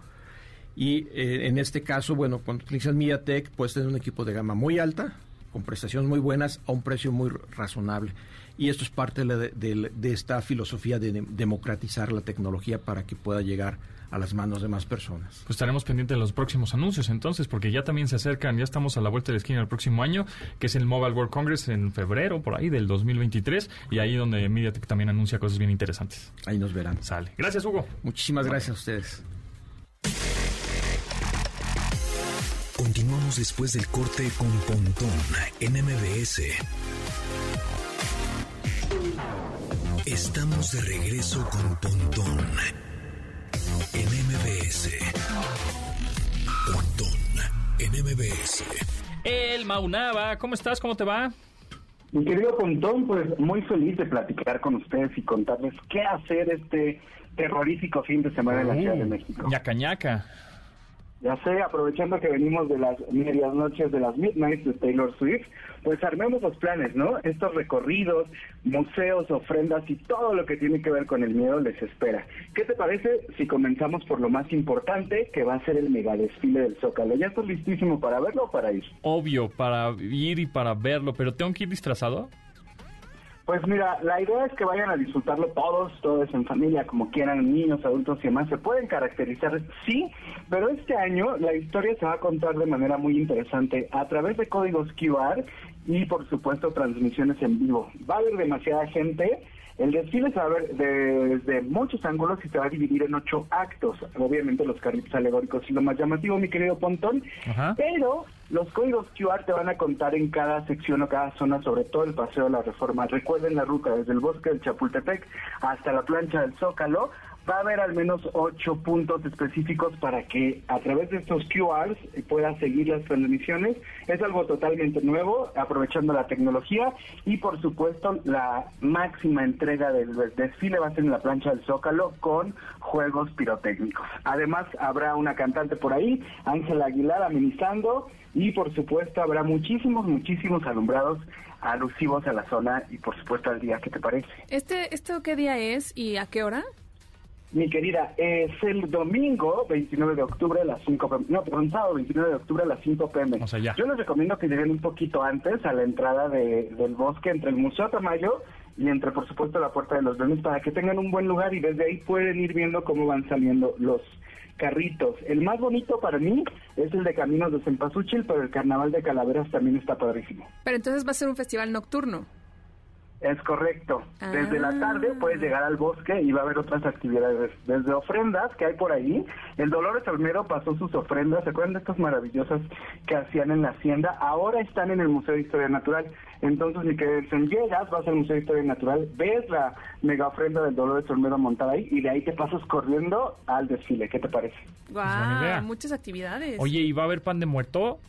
Y eh, en este caso, bueno, cuando utilizas MediaTek, puedes tener un equipo de gama muy alta, con prestaciones muy buenas, a un precio muy razonable. Y esto es parte de, de- de esta filosofía de de- democratizar la tecnología para que pueda llegar a las manos de más personas. Pues estaremos pendientes de los próximos anuncios entonces, porque ya también se acercan, ya estamos a la vuelta de la esquina del próximo año, que es el Mobile World Congress en febrero, por ahí, del 2023, y ahí donde MediaTek también anuncia cosas bien interesantes. Ahí nos verán. Sale. Gracias, Hugo. Muchísimas gracias a ustedes. Continuamos después del corte con Pontón en MBS. Estamos de regreso con Pontón en MBS. Pontón en MBS. El Maunaba, ¿cómo estás? ¿Cómo te va? Mi querido Pontón, pues muy feliz de platicar con ustedes y contarles qué hacer este terrorífico fin de semana en la Ciudad de México. Ñaca ñaca. Ya sé, aprovechando que venimos de las medias noches de las Midnights de Taylor Swift, pues armemos los planes, ¿no? Estos recorridos, museos, ofrendas y todo lo que tiene que ver con el miedo les espera. ¿Qué te parece si comenzamos por lo más importante, que va a ser el mega desfile del Zócalo? ¿Ya estás listísimo para verlo o para ir? Obvio, para ir y para verlo, pero ¿tengo que ir disfrazado? Pues mira, la idea es que vayan a disfrutarlo todos, todos en familia, como quieran, niños, adultos y demás. Se pueden caracterizar, sí, pero este año la historia se va a contar de manera muy interesante a través de códigos QR y por supuesto transmisiones en vivo. Va a haber demasiada gente. El desfile se va a ver de- desde muchos ángulos y se va a dividir en ocho actos. Obviamente los carritos alegóricos y lo más llamativo, mi querido Pontón. Ajá. Pero los códigos QR te van a contar en cada sección o cada zona, sobre todo el Paseo de la Reforma. Recuerden la ruta desde el bosque del Chapultepec hasta la plancha del Zócalo. Va a haber al menos ocho puntos específicos para que a través de estos QRs puedas seguir las transmisiones. Es algo totalmente nuevo, aprovechando la tecnología y por supuesto la máxima entrega del desfile va a ser en la plancha del Zócalo con juegos pirotécnicos. Además habrá una cantante por ahí, Ángela Aguilar amenizando y por supuesto habrá muchísimos, muchísimos alumbrados alusivos a la zona y por supuesto al día. ¿Qué te parece? Este, ¿Esto qué día es y a qué hora? Mi querida, es el domingo 29 de octubre a las 5 pm. No, perdón, sábado 29 de octubre a las 5 pm. O sea, ya. Yo les recomiendo que lleguen un poquito antes a la entrada de- del bosque entre el Museo Tamayo y entre, por supuesto, la Puerta de los Leones para que tengan un buen lugar y desde ahí pueden ir viendo cómo van saliendo los carritos. El más bonito para mí es el de Caminos de Cempasúchil, pero el Carnaval de Calaveras también está padrísimo. Pero entonces va a ser un festival nocturno. Es correcto. Desde Ah. la tarde puedes llegar al bosque y va a haber otras actividades. Desde ofrendas que hay por ahí. El Dolores Olmedo pasó sus ofrendas. ¿Se acuerdan de estas maravillosas que hacían en la hacienda? Ahora están en el Museo de Historia Natural. Entonces, ni que dicen, llegas, vas al Museo de Historia Natural, ves la mega ofrenda del Dolores Olmedo montada ahí y de ahí te pasas corriendo al desfile. ¿Qué te parece? Guau, muchas actividades. Oye, ¿y va a haber pan de muerto?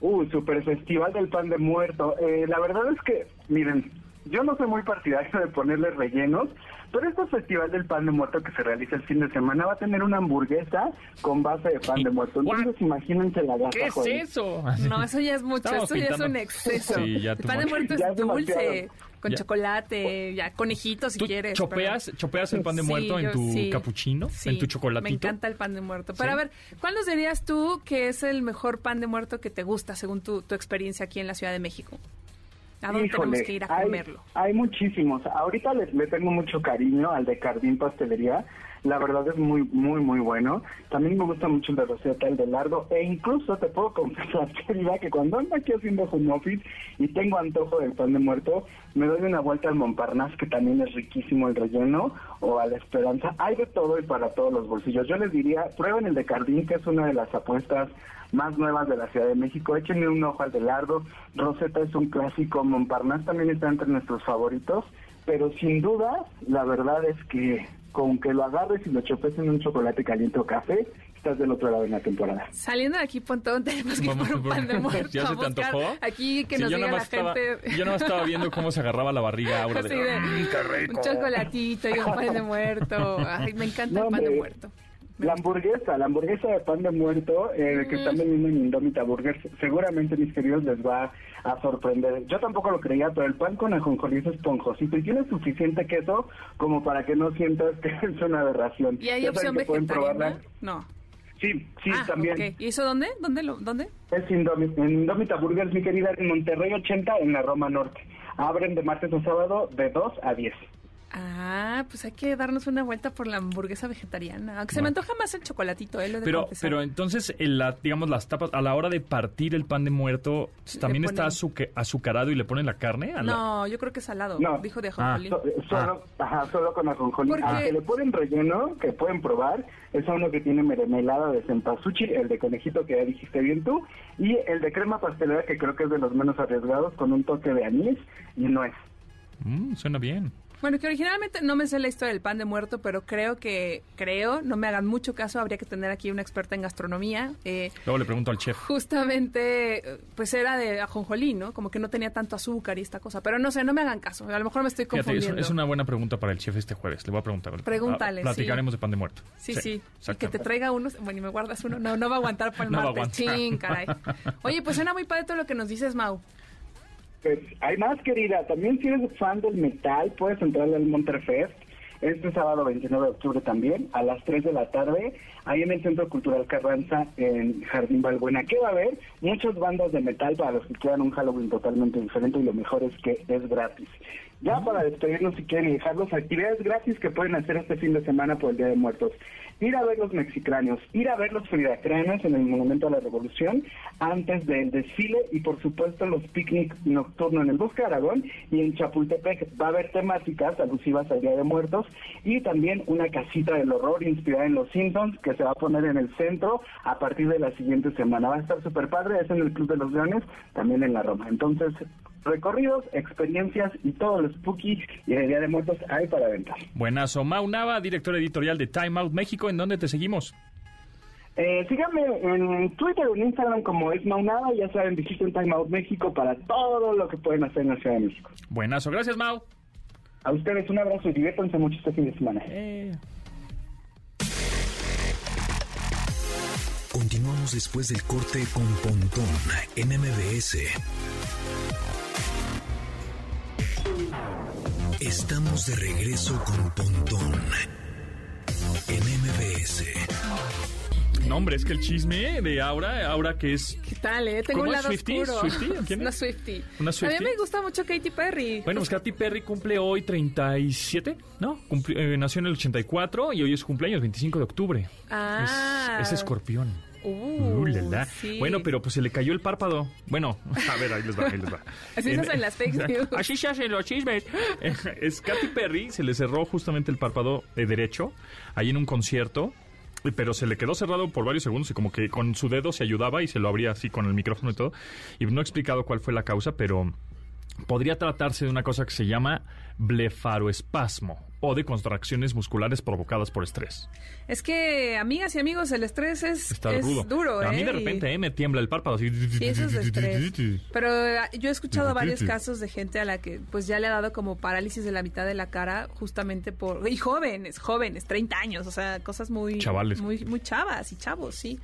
Uh, super festival del pan de muerto. Eh, la verdad es que, miren, yo no soy muy partidario de ponerle rellenos, pero este festival del pan de muerto que se realiza el fin de semana va a tener una hamburguesa con base de pan de muerto. Entonces, What? imagínense la gata, ¿Qué es joder. eso? No, eso ya es mucho, Estamos eso ya es un exceso. Sí, ya el pan de muerto es es dulce, demasiado. con Ya. chocolate, ya conejito si ¿Tú quieres. chopeas, chopeas el pan de Sí, muerto en tu sí. capuchino? Sí, ¿En tu chocolatito? Me encanta el pan de muerto. Pero ¿Sí? a ver, ¿cuál nos dirías tú que es el mejor pan de muerto que te gusta según tu, tu experiencia aquí en la Ciudad de México? ¿A dónde Híjole, tenemos que ir a hay- comerlo? Hay, muchísimos. Ahorita le, le tengo mucho cariño al de Cardín Pastelería. La verdad es muy, muy, muy bueno. También me gusta mucho el de Rosetta, el de Lardo. E incluso te puedo confesar, querida, que cuando ando aquí haciendo home office y tengo antojo del pan de muerto, me doy una vuelta al Montparnasse, que también es riquísimo el relleno, o a la Esperanza. Hay de todo y para todos los bolsillos. Yo les diría, prueben el de Cardín, que es una de las apuestas más nuevas de la Ciudad de México. Échenle un ojo al de Lardo. Rosetta es un clásico. Montparnasse también está entre nuestros favoritos. Pero sin duda, la verdad es que con que lo agarres y lo chopes en un chocolate caliente o café, estás del otro lado de la temporada. Saliendo de aquí, Pontón, tenemos que ir por un pan de muerto. ¿Ya a se te antojó? Aquí que Sí, nos yo diga la estaba- gente. yo nada más estaba viendo cómo se agarraba la barriga Aura de, Así de, "Mm, qué rico". Un chocolatito y un pan de muerto. Ay, me encanta No, el pan de muerto. La hamburguesa, la hamburguesa de pan de muerto eh, que están vendiendo en Indomita Burgers, seguramente mis queridos les va a sorprender. Yo tampoco lo creía, pero el pan con ajonjolí es esponjosito y tiene suficiente queso como para que no sientas que es una aberración. ¿Y hay Ya opción vegetariana? No. Sí, sí, ah, también. ¿Y eso dónde? ¿Dónde? Lo, ¿Dónde? Es Indomi- en Indomita Burgers, mi querida, en Monterrey 80, en la Roma Norte. Abren de martes a sábado de 2 a 10. Ah, pues hay que darnos una vuelta por la hamburguesa vegetariana. Aunque se me antoja más el chocolatito, ¿eh? Lo de Pero, confesar. pero entonces, en la, digamos, las tapas, a la hora de partir el pan de muerto, ¿también Le está ponen- azuque- azucarado y le ponen la carne? A la- No, yo creo que es salado. No. Dijo de Ah. ajonjolí. So- solo, ajá, solo con ajonjolí. ¿Por qué? Al que le ponen relleno, que pueden probar, es uno que tiene mermelada de cempasúchil, el de conejito que ya dijiste bien tú, y el de crema pastelera que creo que es de los menos arriesgados, con un toque de anís y nuez. Mm, suena bien. Bueno, que originalmente no me sé la historia del pan de muerto, pero creo que, creo, no me hagan mucho caso, habría que tener aquí una experta en gastronomía. Eh, Luego le pregunto al chef. justamente, pues era de ajonjolí, ¿no? Como que no tenía tanto azúcar y esta cosa. Pero no sé, no me hagan caso. A lo mejor me estoy Fíjate, es, confundiendo. es una buena pregunta para el chef este jueves. Le voy a preguntar. Pregúntale, Platicaremos sí. de pan de muerto. Sí, sí. Y que te traiga uno. Bueno, y me guardas uno. No, no va a aguantar para el No va a martes. caray. Oye, pues suena muy padre todo lo que nos dices, Mau. Pues hay más, querida. También si eres fan del metal, puedes entrar al Monterfest este sábado 29 de octubre también, a las 3 de la tarde, ahí en el Centro Cultural Carranza, en Jardín Balbuena. ¿Qué va a haber? Muchas bandas de metal para los que quieran un Halloween totalmente diferente y lo mejor es que es gratis. Ya para despedirnos, si quieren y dejarlos, actividades gratis que pueden hacer este fin de semana por el Día de Muertos. Ir a ver los mexicráneos, ir a ver los fridacranes en el Monumento a la Revolución antes del desfile y por supuesto los picnic nocturnos en el Bosque Aragón y en Chapultepec. Va a haber temáticas alusivas al Día de Muertos y también una casita del horror inspirada en los Simpsons que se va a poner en el centro a partir de la siguiente semana. Va a estar súper padre, es en el Club de los Leones, también en la Roma. Entonces, recorridos, experiencias y todo lo spooky y el Día de Muertos hay para aventar. Buenazo. Mau Nava, director editorial de Time Out México. ¿En dónde te seguimos? Eh, síganme en Twitter o en Instagram como es Maunada, ya saben, visiten Time Out México para todo lo que pueden hacer en la Ciudad de México. Buenazo. Gracias, Mau. A ustedes un abrazo y diviértanse mucho este fin de semana. Eh, Continuamos después del corte con Pontón en MBS. Estamos de regreso con Pontón en MBS. No, hombre, es que el chisme de Aura, Aura que es... ¿Qué tal, eh? Tengo ¿Cómo un lado ¿Swiftie? oscuro. ¿Swiftie? ¿Quién Una es? Swiftie. ¿Una A Swiftie? mí me gusta mucho Katy Perry. Bueno, pues Katy Perry cumple hoy 37, ¿no? Cumpli- eh, nació en el 84 y hoy es cumpleaños, 25 de octubre. Ah. Es, es escorpión. Uh, Uh, la, la. sí. Bueno, pero pues se le cayó el párpado. Bueno, a ver, ahí les va, ahí les va. Así se hacen las fake news. Así se hacen los chismes. Es Katy Perry, se le cerró justamente el párpado eh, derecho, ahí en un concierto, pero se le quedó cerrado por varios segundos y como que con su dedo se ayudaba y se lo abría así con el micrófono y todo. Y no he explicado cuál fue la causa, pero podría tratarse de una cosa que se llama blefaroespasmo o de contracciones musculares provocadas por estrés. Es que, amigas y amigos, el estrés es, Está es rudo. duro, A mí ¿eh? de Y- repente eh, me tiembla el párpado así. Sí, eso es de estrés. Pero ah, yo he escuchado varios casos de gente a la que pues ya le ha dado como parálisis de la mitad de la cara justamente por... Y jóvenes, jóvenes, 30 años, o sea, cosas muy... Chavales. Muy, muy chavas y chavos, sí.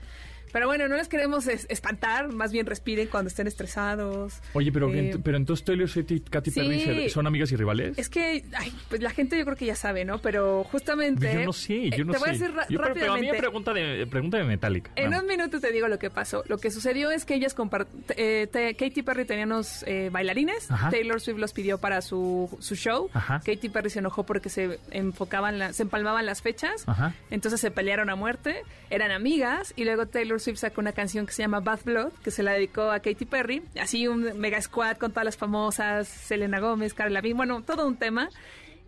Pero bueno, no les queremos es- espantar, más bien respiren cuando estén estresados. Oye, pero, Eh, pero entonces Taylor Swift y Katy Perry sí. son amigas y rivales. Es que, ay, pues la gente yo creo que ya sabe, ¿no? Pero justamente... Yo no sé, yo eh, no te sé. voy a decir Yo, pero- pero a mí me rápidamente. pregunta de, pregunta de Metallica. En Vamos. un minuto te digo lo que pasó. Lo que sucedió es que ellas compart eh, te- Katy Perry tenía unos eh, bailarines. Ajá. Taylor Swift los pidió para su, su show. Ajá. Katy Perry se enojó porque se enfocaban, la- se empalmaban las fechas. Ajá. Entonces se pelearon a muerte. Eran amigas. Y luego Taylor Swift sacó una canción que se llama Bad Blood, que se la dedicó a Katy Perry. Así un mega squad con todas las famosas, Selena Gómez, Carla Lavigne, bueno, todo un tema.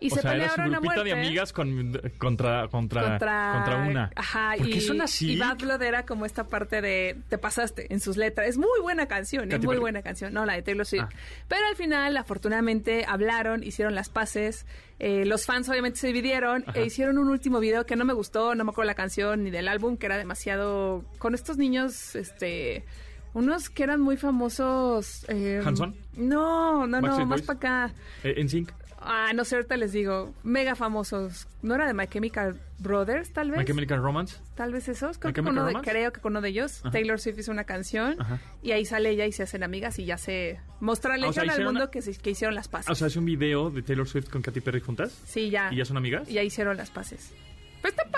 Y o se sea, era su pelearon a muerte. de amigas con- contra, contra, contra, una. Ajá, ¿Por qué y, son así? Y Bad Blood era como esta parte de te pasaste en sus letras. Es muy buena canción, es muy Perry. buena canción. No, la de Taylor Swift. Ah. Pero al final, afortunadamente, hablaron, hicieron las paces. Eh, los fans obviamente se dividieron Ajá. e hicieron un último video que no me gustó, no me acuerdo la canción ni del álbum, que era demasiado... Con estos niños, este... Unos que eran muy famosos... Eh, ¿Hanson? No, no, no, más para acá. Eh, en sync. Ah, no sé, ahorita les digo. Mega famosos. ¿No era de My Chemical Brothers, tal vez? My Chemical Romance. Tal vez esos. Creo que, con uno de, Romance. creo que con uno de ellos. Ajá. Taylor Swift hizo una canción. Ajá. Y ahí sale ella y se hacen amigas y ya se... Mostrarle Ah, o sea, al mundo una- que, se- que hicieron las paces. O sea, es un video de Taylor Swift con Katy Perry juntas. sí, ya. ¿Y ya son amigas? Y ya hicieron las paces.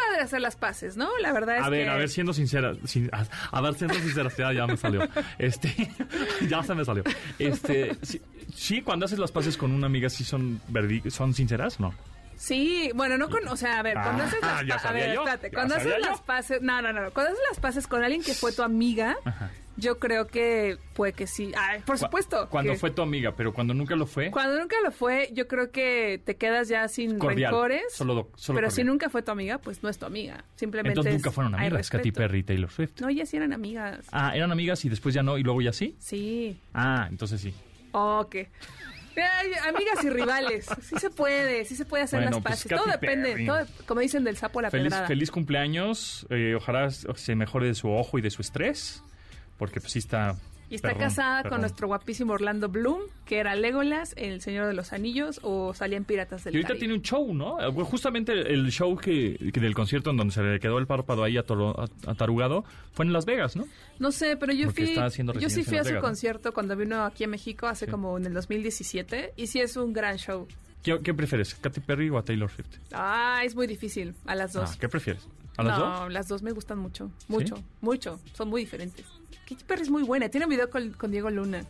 Padre hacer las paces, ¿no? La verdad es A ver, que... a ver, siendo sincera, sin- a, a ver, siendo sincera, ya, ya me salió. Este, ya se me salió. Este, sí, sí, cuando haces las paces con una amiga, sí son verdi- son sinceras, ¿no? Sí, bueno, no con, o sea, a ver, cuando Ah, haces las ya pa- a sabía ver, yo, espérate, ya cuando haces sabía yo. las paces, no, no, no, cuando haces las paces con alguien que fue tu amiga, Ajá. Yo creo que puede que sí. Ay, por supuesto. Cuando que- fue tu amiga, pero cuando nunca lo fue, Cuando nunca lo fue, yo creo que te quedas ya sin cordial. rencores. Solo, solo pero cordial. si nunca fue tu amiga, pues no es tu amiga. Simplemente Entonces es- nunca fueron amigas, Katy. Perry y Taylor Swift. No, ellas sí eran amigas. Ah, eran amigas y después ya no, y luego ya sí. Sí. Ah, entonces sí. Ok. Ay, amigas y rivales. Sí se puede, sí se puede hacer Bueno, las pues, paces. Todo depende, Perry. todo, como dicen del sapo a la Feliz, pedrada. feliz cumpleaños. eh, ojalá se mejore de su ojo y de su estrés. Porque pues sí está. Y está perrón, casada perrón. con nuestro guapísimo Orlando Bloom, que era Legolas, el Señor de los Anillos, o salía en Piratas del Y ahorita Caribe. tiene un show, ¿no? Eh, Justamente el show que, que del concierto en donde se le quedó el párpado ahí atarugado fue en Las Vegas, ¿no? No sé, pero yo Porque fui, yo sí fui a su Vegas, ¿no? concierto cuando vino aquí a México hace Sí. como en el 2017 y sí es un gran show. ¿Qué, qué prefieres? ¿Katy Perry o a Taylor Swift? Ah, es muy difícil a las dos. Ah, ¿Qué prefieres? ¿A las no, dos? las dos me gustan mucho, mucho, mucho. Son muy diferentes. Katy Perry es muy buena. Tiene un video con, con Diego Luna.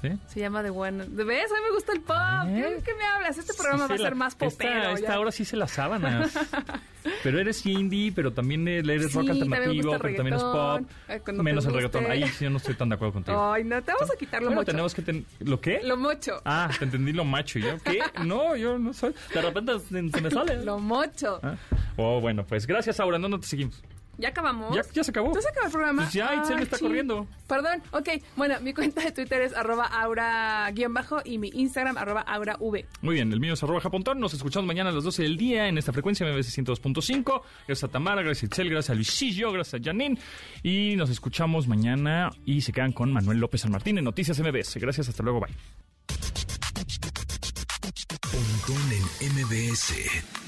¿Sí? Se llama The One. ¿De ves? A mí me gusta el pop. ¿Eh? ¿Qué, me hablas? Este programa Sí va a se ser la- más popero. Esta, esta hora sí se las sábanas. pero eres indie, pero también eres Sí, rock alternativo, pero también es pop. menos el reggaetón. Ahí sí yo no estoy tan de acuerdo contigo. Ay, no, te vamos a quitar lo bueno, mocho. tenemos que... ten- ¿Lo qué? Lo mocho. Ah, te entendí lo macho. ¿Y yo qué? No, yo no soy... De repente se, se me sale. Lo mocho. Ah. Oh, bueno, pues gracias, Aura. ¿Dónde te seguimos? ¿Ya acabamos? Ya, ya se acabó. ¿Ya se acabó el programa? Pues ya, Itzel Ay, está corriendo. Perdón, ok. Bueno, mi cuenta de Twitter es arroba aura-bajo y mi Instagram arroba aurav. Muy bien, el mío es arroba japontón. Nos escuchamos mañana a las 12 del día en esta frecuencia MBS 102.5. Gracias a Tamara, gracias a Itzel, gracias a Luisillo, gracias a Janine. Y nos escuchamos mañana y se quedan con Manuel López San Martín en Noticias MBS. Gracias, hasta luego, bye. Pontón en MBS.